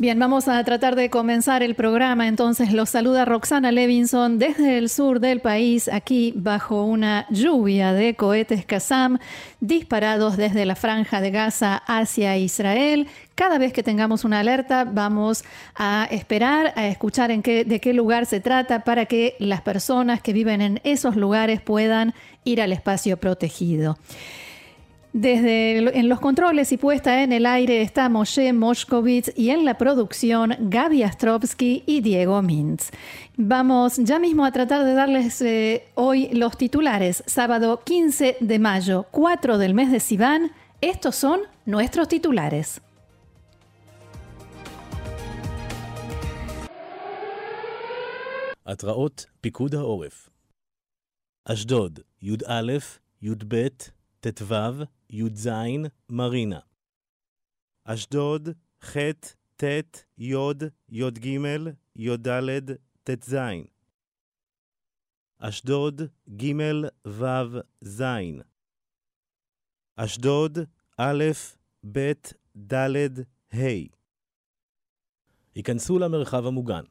Bien, vamos a tratar de comenzar el programa. Entonces los saluda Roxana Levinson desde el sur del país, aquí bajo una lluvia de cohetes Qassam disparados desde la franja de Gaza hacia Israel. Cada vez que tengamos una alerta, vamos a esperar a escuchar en qué, de qué lugar se trata para que las personas que viven en esos lugares puedan ir al espacio protegido. Desde en los controles y puesta en el aire está Moshe Moshkovitz y en la producción Gaby Astrovsky y Diego Mintz. Vamos ya mismo a tratar de darles eh, hoy los titulares. Sábado 15 de mayo, 4 del mes de Sivan. Estos son nuestros titulares. התראות פיקוד העורף אשדוד, י"א, י"ב, ט"ו, י"ז מרינה. אשדוד, ח', ט', י', י"ג, י"ד, ט"ז. אשדוד, ג', ו', ז'. אשדוד, א', ב', ד', ה'. ייכנסו למרחב המוגן.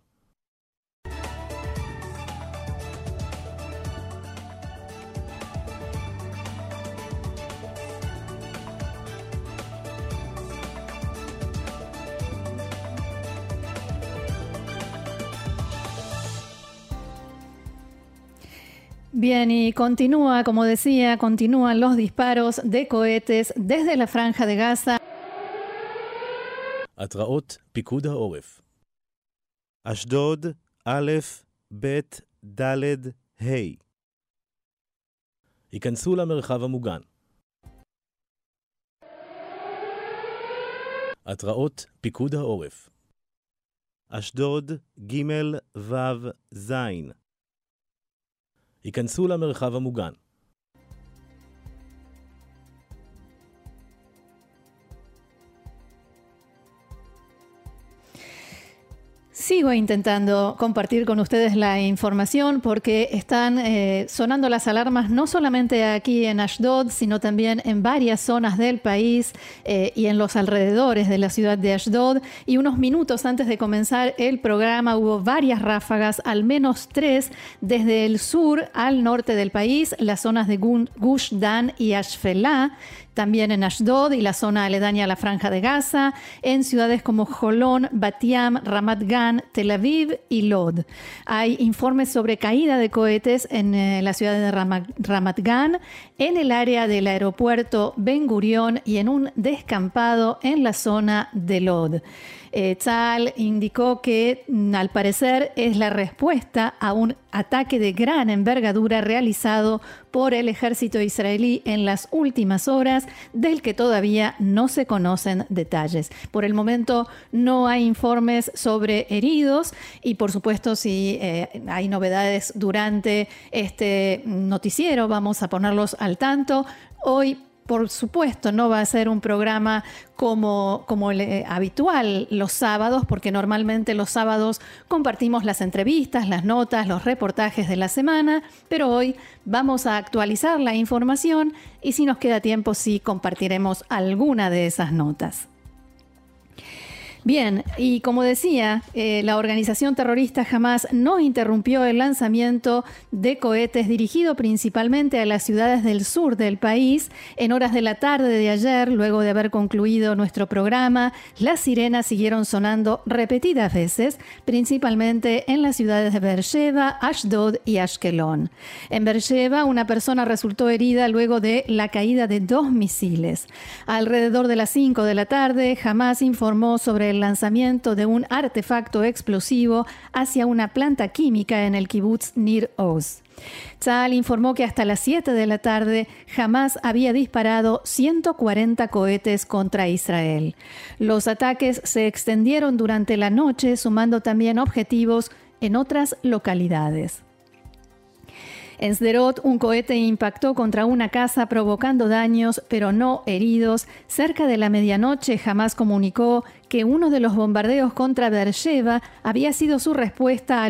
Bien, y continúa, como decía, continúan los disparos de cohetes desde la franja de Gaza. התראות פיקוד העורף אשדוד, א', ב', ד', ה'. ייכנסו למרחב המוגן. התראות פיקוד העורף אשדוד, ג', ו', ז'. ייכנסו למרחב המוגן. Sigo intentando compartir con ustedes la información porque están eh, sonando las alarmas no solamente aquí en Ashdod, sino también en varias zonas del país eh, y en los alrededores de la ciudad de Ashdod. Y unos minutos antes de comenzar el programa hubo varias ráfagas, al menos tres, desde el sur al norte del país, las zonas de Gush Dan y Ashfelá, también en Ashdod y la zona aledaña a la Franja de Gaza, en ciudades como Jolón, Batiam, Ramat Gan, Tel Aviv y Lod. Hay informes sobre caída de cohetes en eh, la ciudad de Ramat Gan, en el área del aeropuerto Ben Gurion y en un descampado en la zona de Lod. Eh, indicó que mm, al parecer es la respuesta a un ataque de gran envergadura realizado por el ejército israelí en las últimas horas, del que todavía no se conocen detalles. Por el momento no hay informes sobre heridos y por supuesto si eh, hay novedades durante este noticiero vamos a ponerlos al tanto. Hoy por supuesto, no va a ser un programa como, como eh, habitual los sábados, porque normalmente los sábados compartimos las entrevistas, las notas, los reportajes de la semana, pero hoy vamos a actualizar la información y si nos queda tiempo sí compartiremos alguna de esas notas. Bien, y como decía, eh, la organización terrorista jamás no interrumpió el lanzamiento de cohetes dirigido principalmente a las ciudades del sur del país. En horas de la tarde de ayer, luego de haber concluido nuestro programa, las sirenas siguieron sonando repetidas veces, principalmente en las ciudades de Beersheba, Ashdod y Ashkelon. En Beersheba, una persona resultó herida luego de la caída de dos misiles. Alrededor de las 5 de la tarde, jamás informó sobre el lanzamiento de un artefacto explosivo hacia una planta química en el kibbutz Nir Oz. Tzal informó que hasta las 7 de la tarde jamás había disparado 140 cohetes contra Israel. Los ataques se extendieron durante la noche, sumando también objetivos en otras localidades. En Sderot, un cohete impactó contra una casa provocando daños, pero no heridos. Cerca de la medianoche jamás comunicó que uno de los bombardeos contra Beersheba había sido su respuesta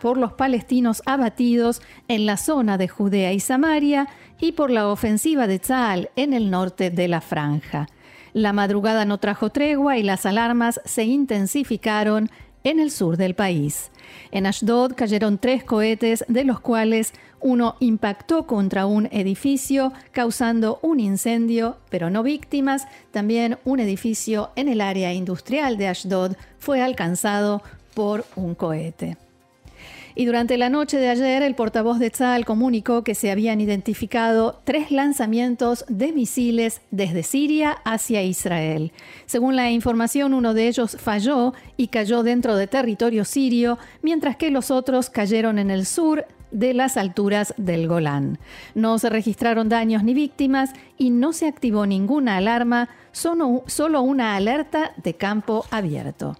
por los palestinos abatidos en la zona de Judea y Samaria y por la ofensiva de Tzal en el norte de la franja. La madrugada no trajo tregua y las alarmas se intensificaron en el sur del país. En Ashdod cayeron tres cohetes, de los cuales uno impactó contra un edificio, causando un incendio, pero no víctimas. También un edificio en el área industrial de Ashdod fue alcanzado por un cohete. Y durante la noche de ayer, el portavoz de Tzal comunicó que se habían identificado tres lanzamientos de misiles desde Siria hacia Israel. Según la información, uno de ellos falló y cayó dentro de territorio sirio, mientras que los otros cayeron en el sur de las alturas del Golán. No se registraron daños ni víctimas y no se activó ninguna alarma, solo, solo una alerta de campo abierto.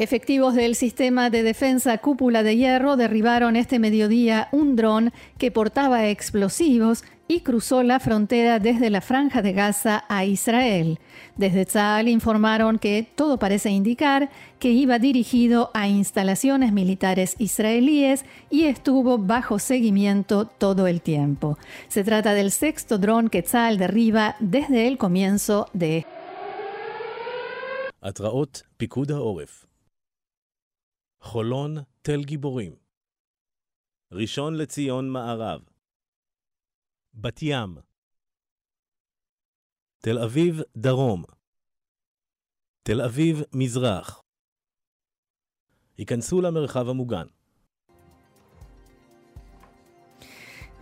Efectivos del sistema de defensa Cúpula de Hierro derribaron este mediodía un dron que portaba explosivos y cruzó la frontera desde la franja de Gaza a Israel. Desde Tzal informaron que todo parece indicar que iba dirigido a instalaciones militares israelíes y estuvo bajo seguimiento todo el tiempo. Se trata del sexto dron que Tzal derriba desde el comienzo de. חולון, תל גיבורים. ראשון לציון מערב. בת ים. תל אביב דרום. תל אביב מזרח. היכנסו למרחב המוגן.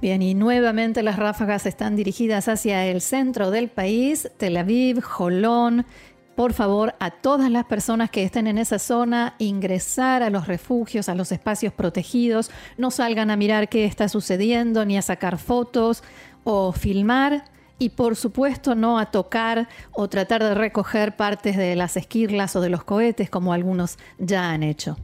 Bien, y nuevamente las ráfagas están dirigidas hacia el centro del país, Tel Aviv, Jolón, por favor, a todas las personas que estén en esa zona, ingresar a los refugios, a los espacios protegidos, no salgan a mirar qué está sucediendo, ni a sacar fotos o filmar. Y por supuesto no a tocar o tratar de recoger partes de las esquirlas o de los cohetes como algunos ya han hecho.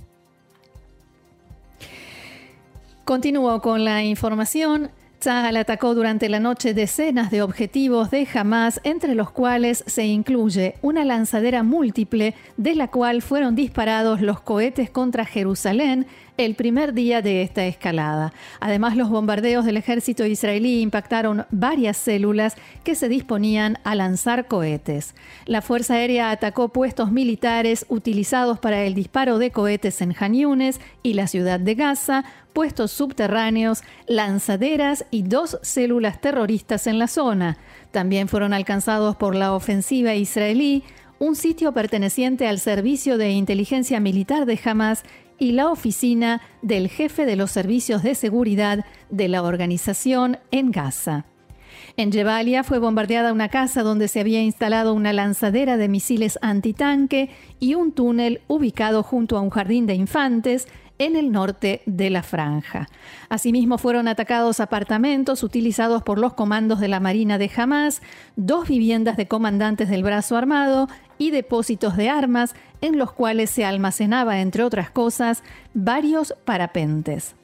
Continúo con la información. Tzahal atacó durante la noche decenas de objetivos de Hamas, entre los cuales se incluye una lanzadera múltiple de la cual fueron disparados los cohetes contra Jerusalén el primer día de esta escalada. Además, los bombardeos del ejército israelí impactaron varias células que se disponían a lanzar cohetes. La Fuerza Aérea atacó puestos militares utilizados para el disparo de cohetes en Han y la ciudad de Gaza, puestos subterráneos, lanzaderas y dos células terroristas en la zona. También fueron alcanzados por la ofensiva israelí un sitio perteneciente al Servicio de Inteligencia Militar de Hamas y la oficina del jefe de los servicios de seguridad de la organización en Gaza. En Jebalia fue bombardeada una casa donde se había instalado una lanzadera de misiles antitanque y un túnel ubicado junto a un jardín de infantes en el norte de la franja. Asimismo fueron atacados apartamentos utilizados por los comandos de la Marina de Hamas, dos viviendas de comandantes del brazo armado y depósitos de armas en los cuales se almacenaba, entre otras cosas, varios parapentes.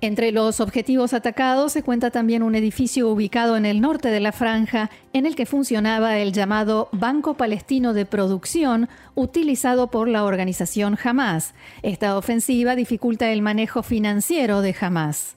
Entre los objetivos atacados se cuenta también un edificio ubicado en el norte de la franja en el que funcionaba el llamado Banco Palestino de Producción utilizado por la organización Hamas. Esta ofensiva dificulta el manejo financiero de Hamas.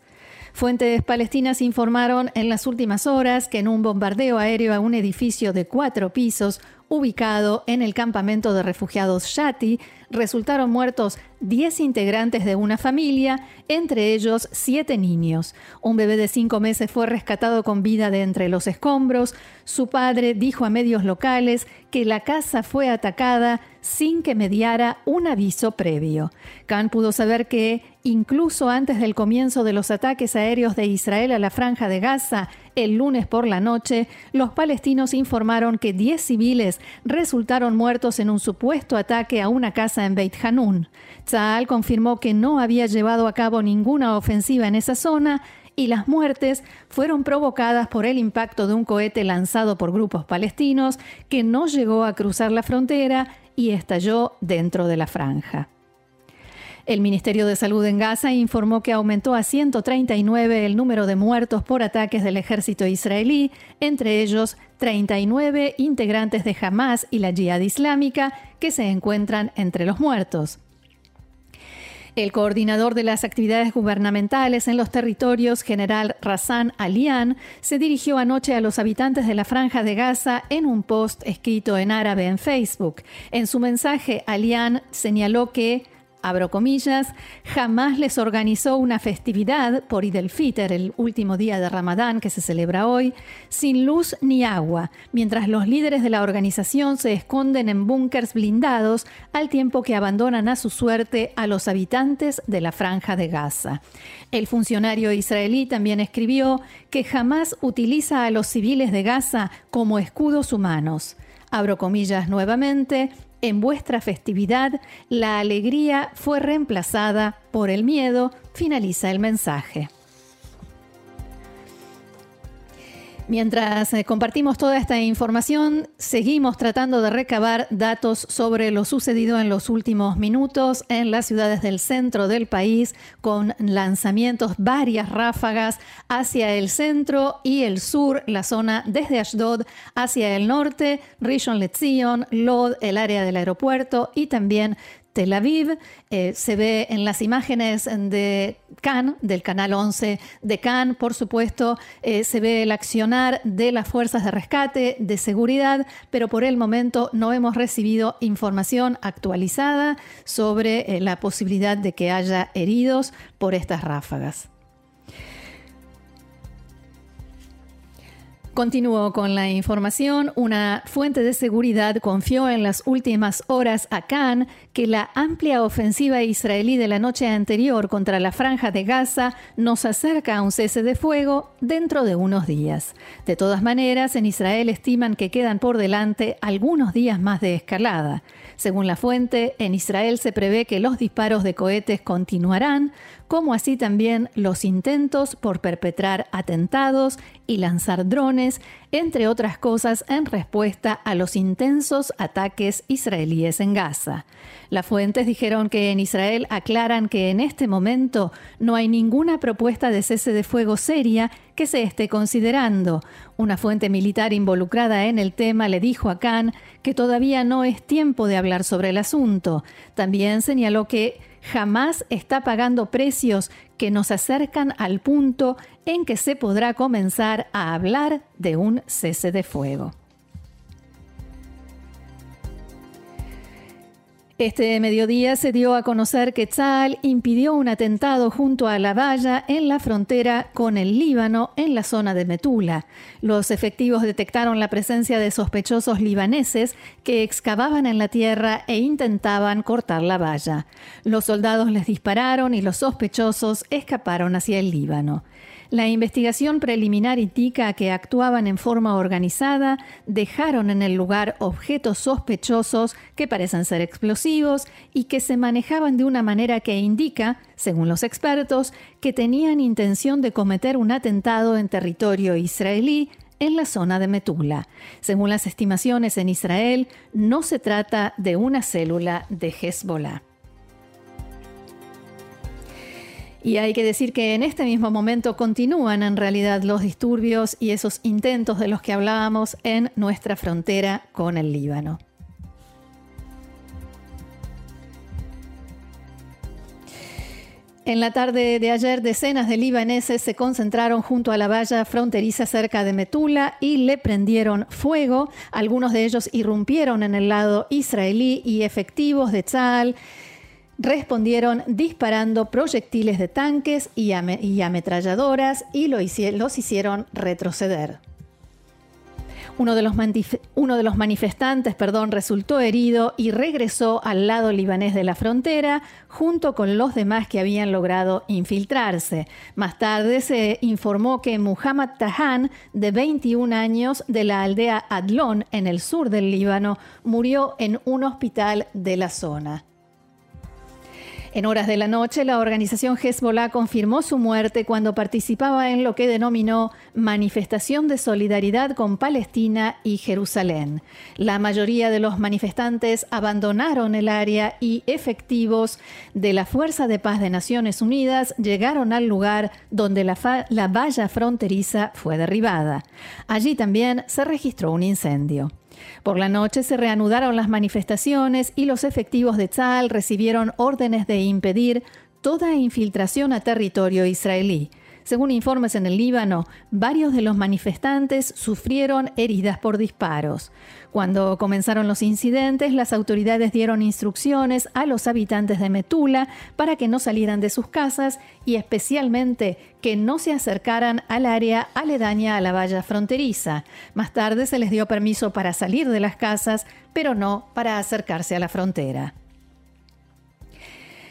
Fuentes palestinas informaron en las últimas horas que en un bombardeo aéreo a un edificio de cuatro pisos ubicado en el campamento de refugiados Shati, resultaron muertos 10 integrantes de una familia, entre ellos 7 niños. Un bebé de 5 meses fue rescatado con vida de entre los escombros. Su padre dijo a medios locales que la casa fue atacada sin que mediara un aviso previo. Khan pudo saber que, incluso antes del comienzo de los ataques aéreos de Israel a la franja de Gaza, el lunes por la noche, los palestinos informaron que 10 civiles resultaron muertos en un supuesto ataque a una casa en Beit Hanun. Tzal confirmó que no había llevado a cabo ninguna ofensiva en esa zona y las muertes fueron provocadas por el impacto de un cohete lanzado por grupos palestinos que no llegó a cruzar la frontera y estalló dentro de la franja. El Ministerio de Salud en Gaza informó que aumentó a 139 el número de muertos por ataques del ejército israelí, entre ellos 39 integrantes de Hamas y la Jihad Islámica que se encuentran entre los muertos. El coordinador de las actividades gubernamentales en los territorios, general Razan Alian, se dirigió anoche a los habitantes de la franja de Gaza en un post escrito en árabe en Facebook. En su mensaje, Alian señaló que abro comillas, jamás les organizó una festividad por Id el-Fitr, el último día de Ramadán que se celebra hoy, sin luz ni agua, mientras los líderes de la organización se esconden en búnkers blindados al tiempo que abandonan a su suerte a los habitantes de la franja de Gaza. El funcionario israelí también escribió que jamás utiliza a los civiles de Gaza como escudos humanos. Abro comillas nuevamente, en vuestra festividad, la alegría fue reemplazada por el miedo, finaliza el mensaje. Mientras eh, compartimos toda esta información, seguimos tratando de recabar datos sobre lo sucedido en los últimos minutos en las ciudades del centro del país, con lanzamientos, varias ráfagas hacia el centro y el sur, la zona desde Ashdod hacia el norte, Rishon LeZion, Lod, el área del aeropuerto y también Tel Aviv. Eh, se ve en las imágenes de Cannes, del canal 11 de Cannes, por supuesto, eh, se ve el accionar de las fuerzas de rescate, de seguridad, pero por el momento no hemos recibido información actualizada sobre eh, la posibilidad de que haya heridos por estas ráfagas. Continúo con la información. Una fuente de seguridad confió en las últimas horas a Khan que la amplia ofensiva israelí de la noche anterior contra la franja de Gaza nos acerca a un cese de fuego dentro de unos días. De todas maneras, en Israel estiman que quedan por delante algunos días más de escalada. Según la fuente, en Israel se prevé que los disparos de cohetes continuarán, como así también los intentos por perpetrar atentados y lanzar drones, entre otras cosas en respuesta a los intensos ataques israelíes en Gaza. Las fuentes dijeron que en Israel aclaran que en este momento no hay ninguna propuesta de cese de fuego seria que se esté considerando. Una fuente militar involucrada en el tema le dijo a Khan que todavía no es tiempo de hablar sobre el asunto. También señaló que jamás está pagando precios que nos acercan al punto en que se podrá comenzar a hablar de un cese de fuego. Este mediodía se dio a conocer que Tzal impidió un atentado junto a la valla en la frontera con el Líbano en la zona de Metula. Los efectivos detectaron la presencia de sospechosos libaneses que excavaban en la tierra e intentaban cortar la valla. Los soldados les dispararon y los sospechosos escaparon hacia el Líbano. La investigación preliminar indica que actuaban en forma organizada, dejaron en el lugar objetos sospechosos que parecen ser explosivos y que se manejaban de una manera que indica, según los expertos, que tenían intención de cometer un atentado en territorio israelí en la zona de Metula. Según las estimaciones en Israel, no se trata de una célula de Hezbollah. Y hay que decir que en este mismo momento continúan en realidad los disturbios y esos intentos de los que hablábamos en nuestra frontera con el Líbano. En la tarde de ayer, decenas de libaneses se concentraron junto a la valla fronteriza cerca de Metula y le prendieron fuego. Algunos de ellos irrumpieron en el lado israelí y efectivos de Tzal respondieron disparando proyectiles de tanques y, ametralladoras y los hicieron retroceder. Uno de, los uno de los, manifestantes perdón, resultó herido y regresó al lado libanés de la frontera junto con los demás que habían logrado infiltrarse. Más tarde se informó que Muhammad Tahan, de 21 años, de la aldea Adlon, en el sur del Líbano, murió en un hospital de la zona. En horas de la noche, la organización Hezbollah confirmó su muerte cuando participaba en lo que denominó manifestación de solidaridad con Palestina y Jerusalén. La mayoría de los manifestantes abandonaron el área y efectivos de la Fuerza de Paz de Naciones Unidas llegaron al lugar donde la, la valla fronteriza fue derribada. Allí también se registró un incendio. Por la noche se reanudaron las manifestaciones y los efectivos de Tzal recibieron órdenes de impedir toda infiltración a territorio israelí. Según informes en el Líbano, varios de los manifestantes sufrieron heridas por disparos. Cuando comenzaron los incidentes, las autoridades dieron instrucciones a los habitantes de Metula para que no salieran de sus casas y especialmente que no se acercaran al área aledaña a la valla fronteriza. Más tarde se les dio permiso para salir de las casas, pero no para acercarse a la frontera.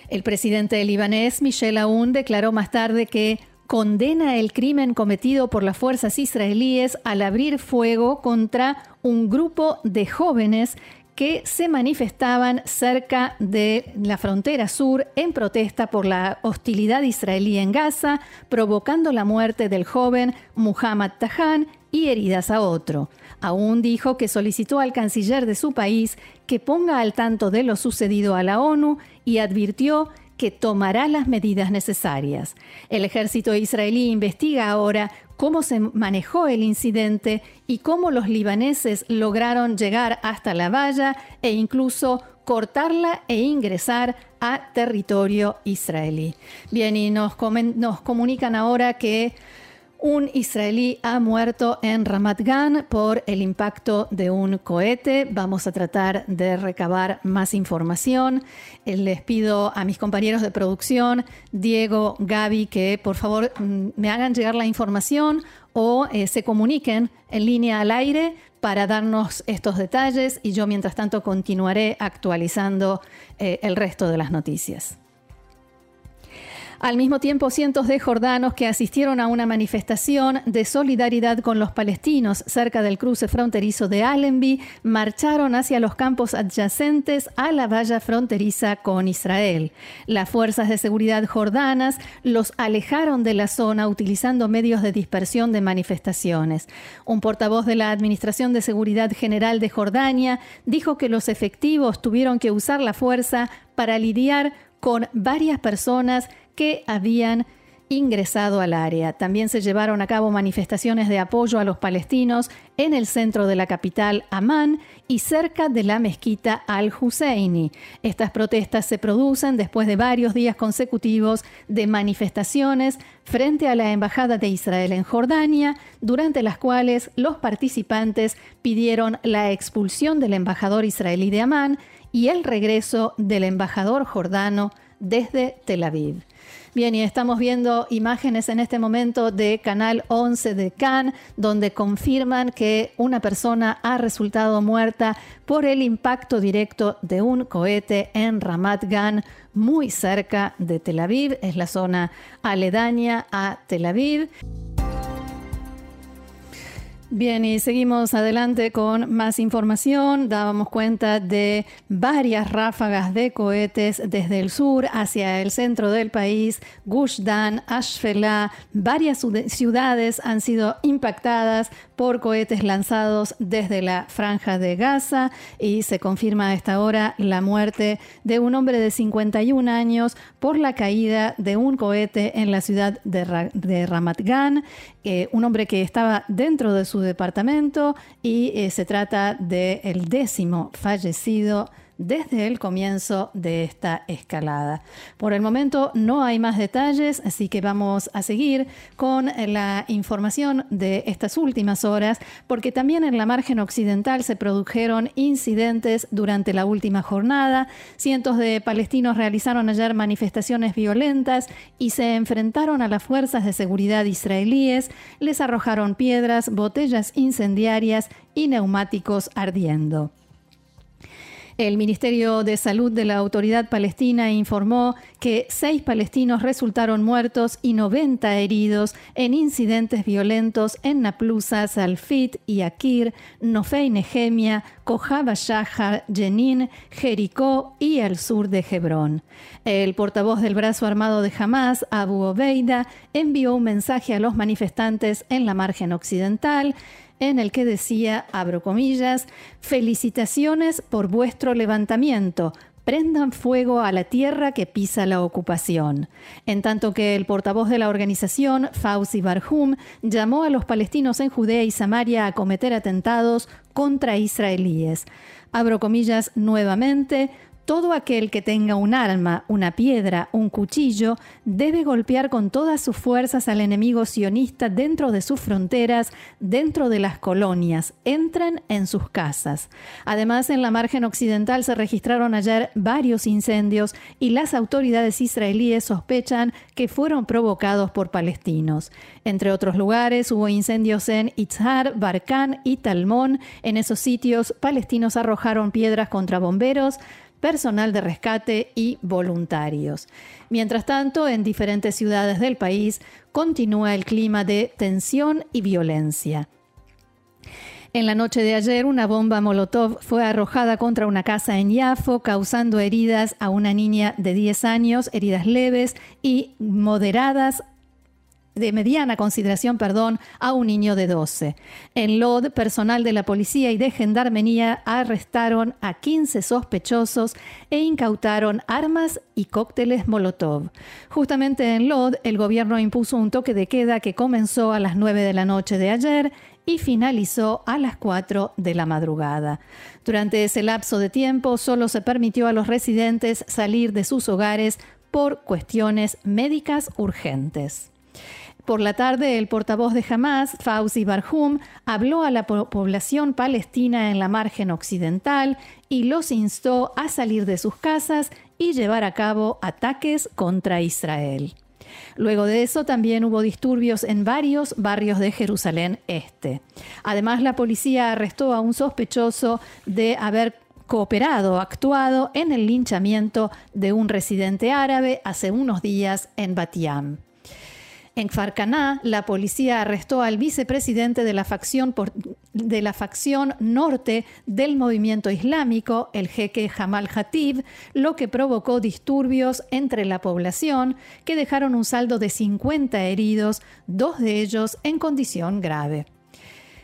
El presidente libanés Michel Aoun declaró más tarde que condena el crimen cometido por las fuerzas israelíes al abrir fuego contra un grupo de jóvenes que se manifestaban cerca de la frontera sur en protesta por la hostilidad israelí en Gaza, provocando la muerte del joven Muhammad Tahan y heridas a otro. Aún dijo que solicitó al canciller de su país que ponga al tanto de lo sucedido a la ONU y advirtió que tomará las medidas necesarias. El ejército israelí investiga ahora cómo se manejó el incidente y cómo los libaneses lograron llegar hasta la valla e incluso cortarla e ingresar a territorio israelí. Bien, y nos, nos comunican ahora que un israelí ha muerto en Ramat Gan por el impacto de un cohete. Vamos a tratar de recabar más información. Eh, les pido a mis compañeros de producción, Diego, Gaby, que por favor mm, me hagan llegar la información o eh, se comuniquen en línea al aire para darnos estos detalles y yo mientras tanto continuaré actualizando eh, el resto de las noticias. Al mismo tiempo, cientos de jordanos que asistieron a una manifestación de solidaridad con los palestinos cerca del cruce fronterizo de Allenby marcharon hacia los campos adyacentes a la valla fronteriza con Israel. Las fuerzas de seguridad jordanas los alejaron de la zona utilizando medios de dispersión de manifestaciones. Un portavoz de la Administración de Seguridad General de Jordania dijo que los efectivos tuvieron que usar la fuerza para lidiar con varias personas que habían ingresado al área. También se llevaron a cabo manifestaciones de apoyo a los palestinos en el centro de la capital, Amán, y cerca de la mezquita Al-Husseini. Estas protestas se producen después de varios días consecutivos de manifestaciones frente a la Embajada de Israel en Jordania, durante las cuales los participantes pidieron la expulsión del embajador israelí de Amán y el regreso del embajador jordano desde Tel Aviv. Bien, y estamos viendo imágenes en este momento de Canal 11 de Cannes, donde confirman que una persona ha resultado muerta por el impacto directo de un cohete en Ramat Gan, muy cerca de Tel Aviv. Es la zona aledaña a Tel Aviv. Bien, y seguimos adelante con más información. Dábamos cuenta de varias ráfagas de cohetes desde el sur hacia el centro del país, Gush Dan, Ashfelá. Varias ciudades han sido impactadas por cohetes lanzados desde la franja de Gaza y se confirma a esta hora la muerte de un hombre de 51 años por la caída de un cohete en la ciudad de, Ramat Gan, eh, un hombre que estaba dentro de su departamento y eh, se trata del décimo fallecido desde el comienzo de esta escalada. Por el momento no hay más detalles, así que vamos a seguir con la información de estas últimas horas, porque también en la margen occidental se produjeron incidentes durante la última jornada. Cientos de palestinos realizaron ayer manifestaciones violentas y se enfrentaron a las fuerzas de seguridad israelíes, les arrojaron piedras, botellas incendiarias y neumáticos ardiendo. El Ministerio de Salud de la Autoridad Palestina informó que seis palestinos resultaron muertos y 90 heridos en incidentes violentos en Naplusa, Salfit y Akir, Nofei Nehemia, Kojaba Shahar, Jenin, Jericó y el sur de Hebrón. El portavoz del brazo armado de Hamas, Abu Obeida, envió un mensaje a los manifestantes en la margen occidental en el que decía, abro comillas, felicitaciones por vuestro levantamiento, prendan fuego a la tierra que pisa la ocupación. En tanto que el portavoz de la organización, Fauzi Barhum, llamó a los palestinos en Judea y Samaria a cometer atentados contra israelíes. Abro comillas nuevamente, todo aquel que tenga un arma, una piedra, un cuchillo, debe golpear con todas sus fuerzas al enemigo sionista dentro de sus fronteras, dentro de las colonias. Entren en sus casas. Además, en la margen occidental se registraron ayer varios incendios y las autoridades israelíes sospechan que fueron provocados por palestinos. Entre otros lugares, hubo incendios en Itzhar, Barkan y Talmón. En esos sitios, palestinos arrojaron piedras contra bomberos, personal de rescate y voluntarios. Mientras tanto, en diferentes ciudades del país continúa el clima de tensión y violencia. En la noche de ayer, una bomba Molotov fue arrojada contra una casa en Yafo, causando heridas a una niña de 10 años, heridas leves y moderadas de mediana consideración, perdón, a un niño de 12. En Lod, personal de la policía y de gendarmería arrestaron a 15 sospechosos e incautaron armas y cócteles Molotov. Justamente en Lod, el gobierno impuso un toque de queda que comenzó a las 9 de la noche de ayer y finalizó a las 4 de la madrugada. Durante ese lapso de tiempo solo se permitió a los residentes salir de sus hogares por cuestiones médicas urgentes. Por la tarde, el portavoz de Hamas, Fauzi Barhum, habló a la población palestina en la margen occidental y los instó a salir de sus casas y llevar a cabo ataques contra Israel. Luego de eso también hubo disturbios en varios barrios de Jerusalén Este. Además, la policía arrestó a un sospechoso de haber cooperado, actuado en el linchamiento de un residente árabe hace unos días en Batiam. En Farcaná, la policía arrestó al vicepresidente de la, facción de la facción norte del movimiento islámico, el jeque Jamal Hatib, lo que provocó disturbios entre la población que dejaron un saldo de 50 heridos, dos de ellos en condición grave.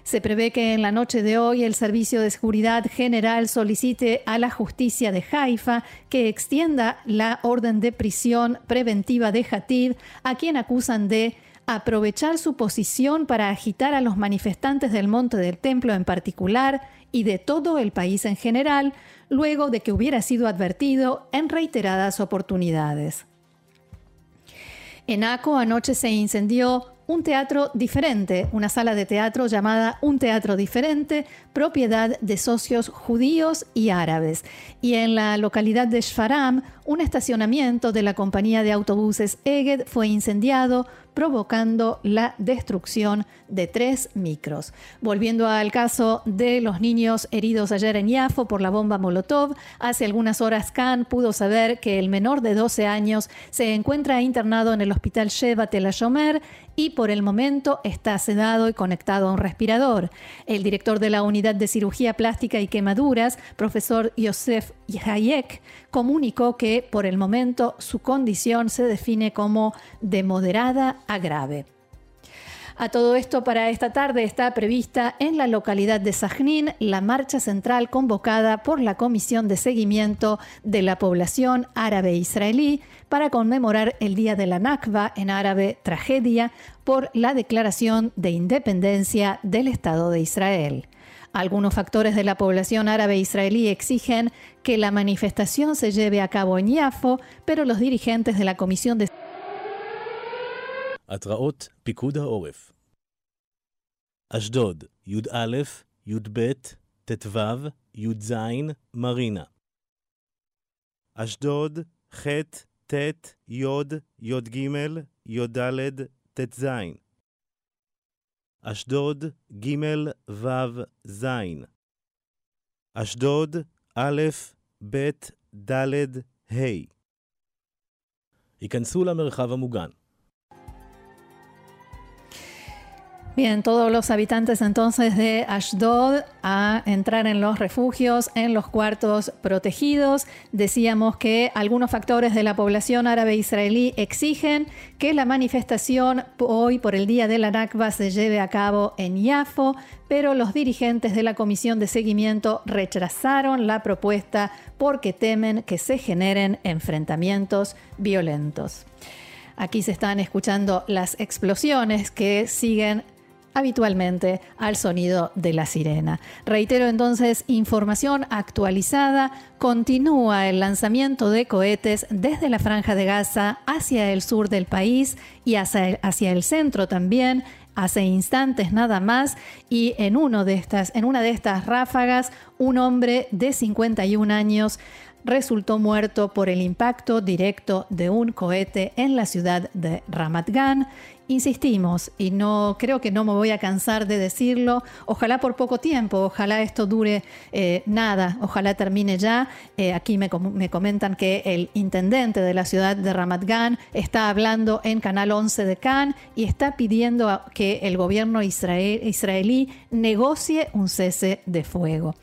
Se prevé que en la noche de hoy el Servicio de Seguridad General solicite a la justicia de Haifa que extienda la orden de prisión preventiva de Hatib, a quien acusan de aprovechar su posición para agitar a los manifestantes del Monte del Templo en particular y de todo el país en general, luego de que hubiera sido advertido en reiteradas oportunidades. En Aco anoche se incendió un teatro diferente, una sala de teatro llamada Un Teatro Diferente, propiedad de socios judíos y árabes. Y en la localidad de Shfaram, un estacionamiento de la compañía de autobuses Eged fue incendiado provocando la destrucción de tres micros. Volviendo al caso de los niños heridos ayer en Yafo por la bomba Molotov, hace algunas horas Khan pudo saber que el menor de 12 años se encuentra internado en el hospital Sheva Tel y por el momento está sedado y conectado a un respirador. El director de la unidad de cirugía plástica y quemaduras, profesor Yosef Hayek, comunicó que por el momento su condición se define como de moderada a grave. A todo esto, para esta tarde está prevista en la localidad de Sajnín la marcha central convocada por la Comisión de Seguimiento de la Población Árabe Israelí para conmemorar el Día de la Nakba, en árabe tragedia, por la declaración de independencia del Estado de Israel. Algunos factores de la población árabe israelí exigen que la manifestación se lleve a cabo en Yafo, pero los dirigentes de la Comisión de התראות פיקוד העורף אשדוד, י"א, י"ב, ט"ו, י"ז, מרינה. אשדוד, ח', ט', י', י"ג, י"ד, ט"ז. אשדוד, ג', ו', ז'. אשדוד, א', ב', ד', ה'. ייכנסו למרחב המוגן. Bien, todos los habitantes entonces de Ashdod a entrar en los refugios, en los cuartos protegidos. Decíamos que algunos factores de la población árabe israelí exigen que la manifestación hoy por el Día de la Nakba se lleve a cabo en Yafo, pero los dirigentes de la comisión de seguimiento rechazaron la propuesta porque temen que se generen enfrentamientos violentos. Aquí se están escuchando las explosiones que siguen habitualmente al sonido de la sirena. Reitero entonces, información actualizada. Continúa el lanzamiento de cohetes desde la franja de Gaza hacia el sur del país y hacia el, hacia el centro también hace instantes nada más y en, uno de estas, en una de estas ráfagas un hombre de 51 años resultó muerto por el impacto directo de un cohete en la ciudad de Ramat Gan. Insistimos, y no creo que no me voy a cansar de decirlo, ojalá por poco tiempo, ojalá esto dure eh, nada, ojalá termine ya. Eh, aquí me, me, comentan que el intendente de la ciudad de Ramat Gan está hablando en Canal 11 de Cannes y está pidiendo que el gobierno israelí negocie un cese de fuego.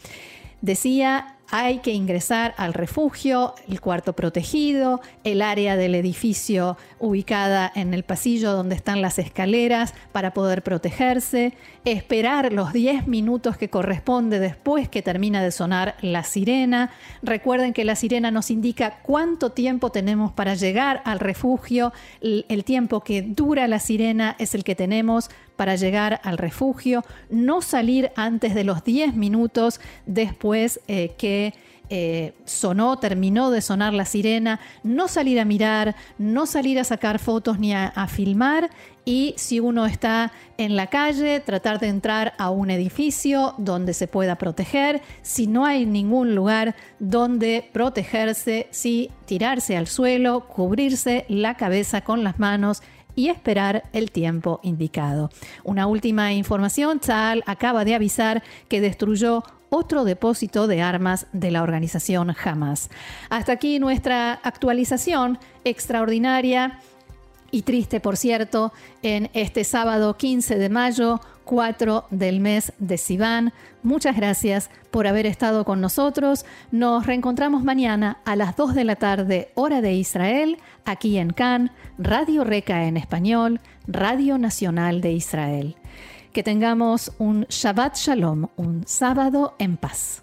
Decía hay que ingresar al refugio, el cuarto protegido, el área del edificio ubicada en el pasillo donde están las escaleras para poder protegerse, esperar los 10 minutos que corresponde después que termina de sonar la sirena. Recuerden que la sirena nos indica cuánto tiempo tenemos para llegar al refugio. El tiempo que dura la sirena es el que tenemos para llegar al refugio, no salir antes de los 10 minutos después eh, que eh, sonó, terminó de sonar la sirena, no salir a mirar, no salir a sacar fotos ni a, a, filmar y si uno está en la calle, tratar de entrar a un edificio donde se pueda proteger, si no hay ningún lugar donde protegerse, sí tirarse al suelo, cubrirse la cabeza con las manos y esperar el tiempo indicado. Una última información, Tzal acaba de avisar que destruyó otro depósito de armas de la organización Hamas. Hasta aquí nuestra actualización extraordinaria y triste, por cierto, en este sábado 15 de mayo 4 del mes de Sivan. Muchas gracias por haber estado con nosotros. Nos reencontramos mañana a las 2 de la tarde, hora de Israel, aquí en Cannes, Radio Reca en español, Radio Nacional de Israel. Que tengamos un Shabbat Shalom, un sábado en paz.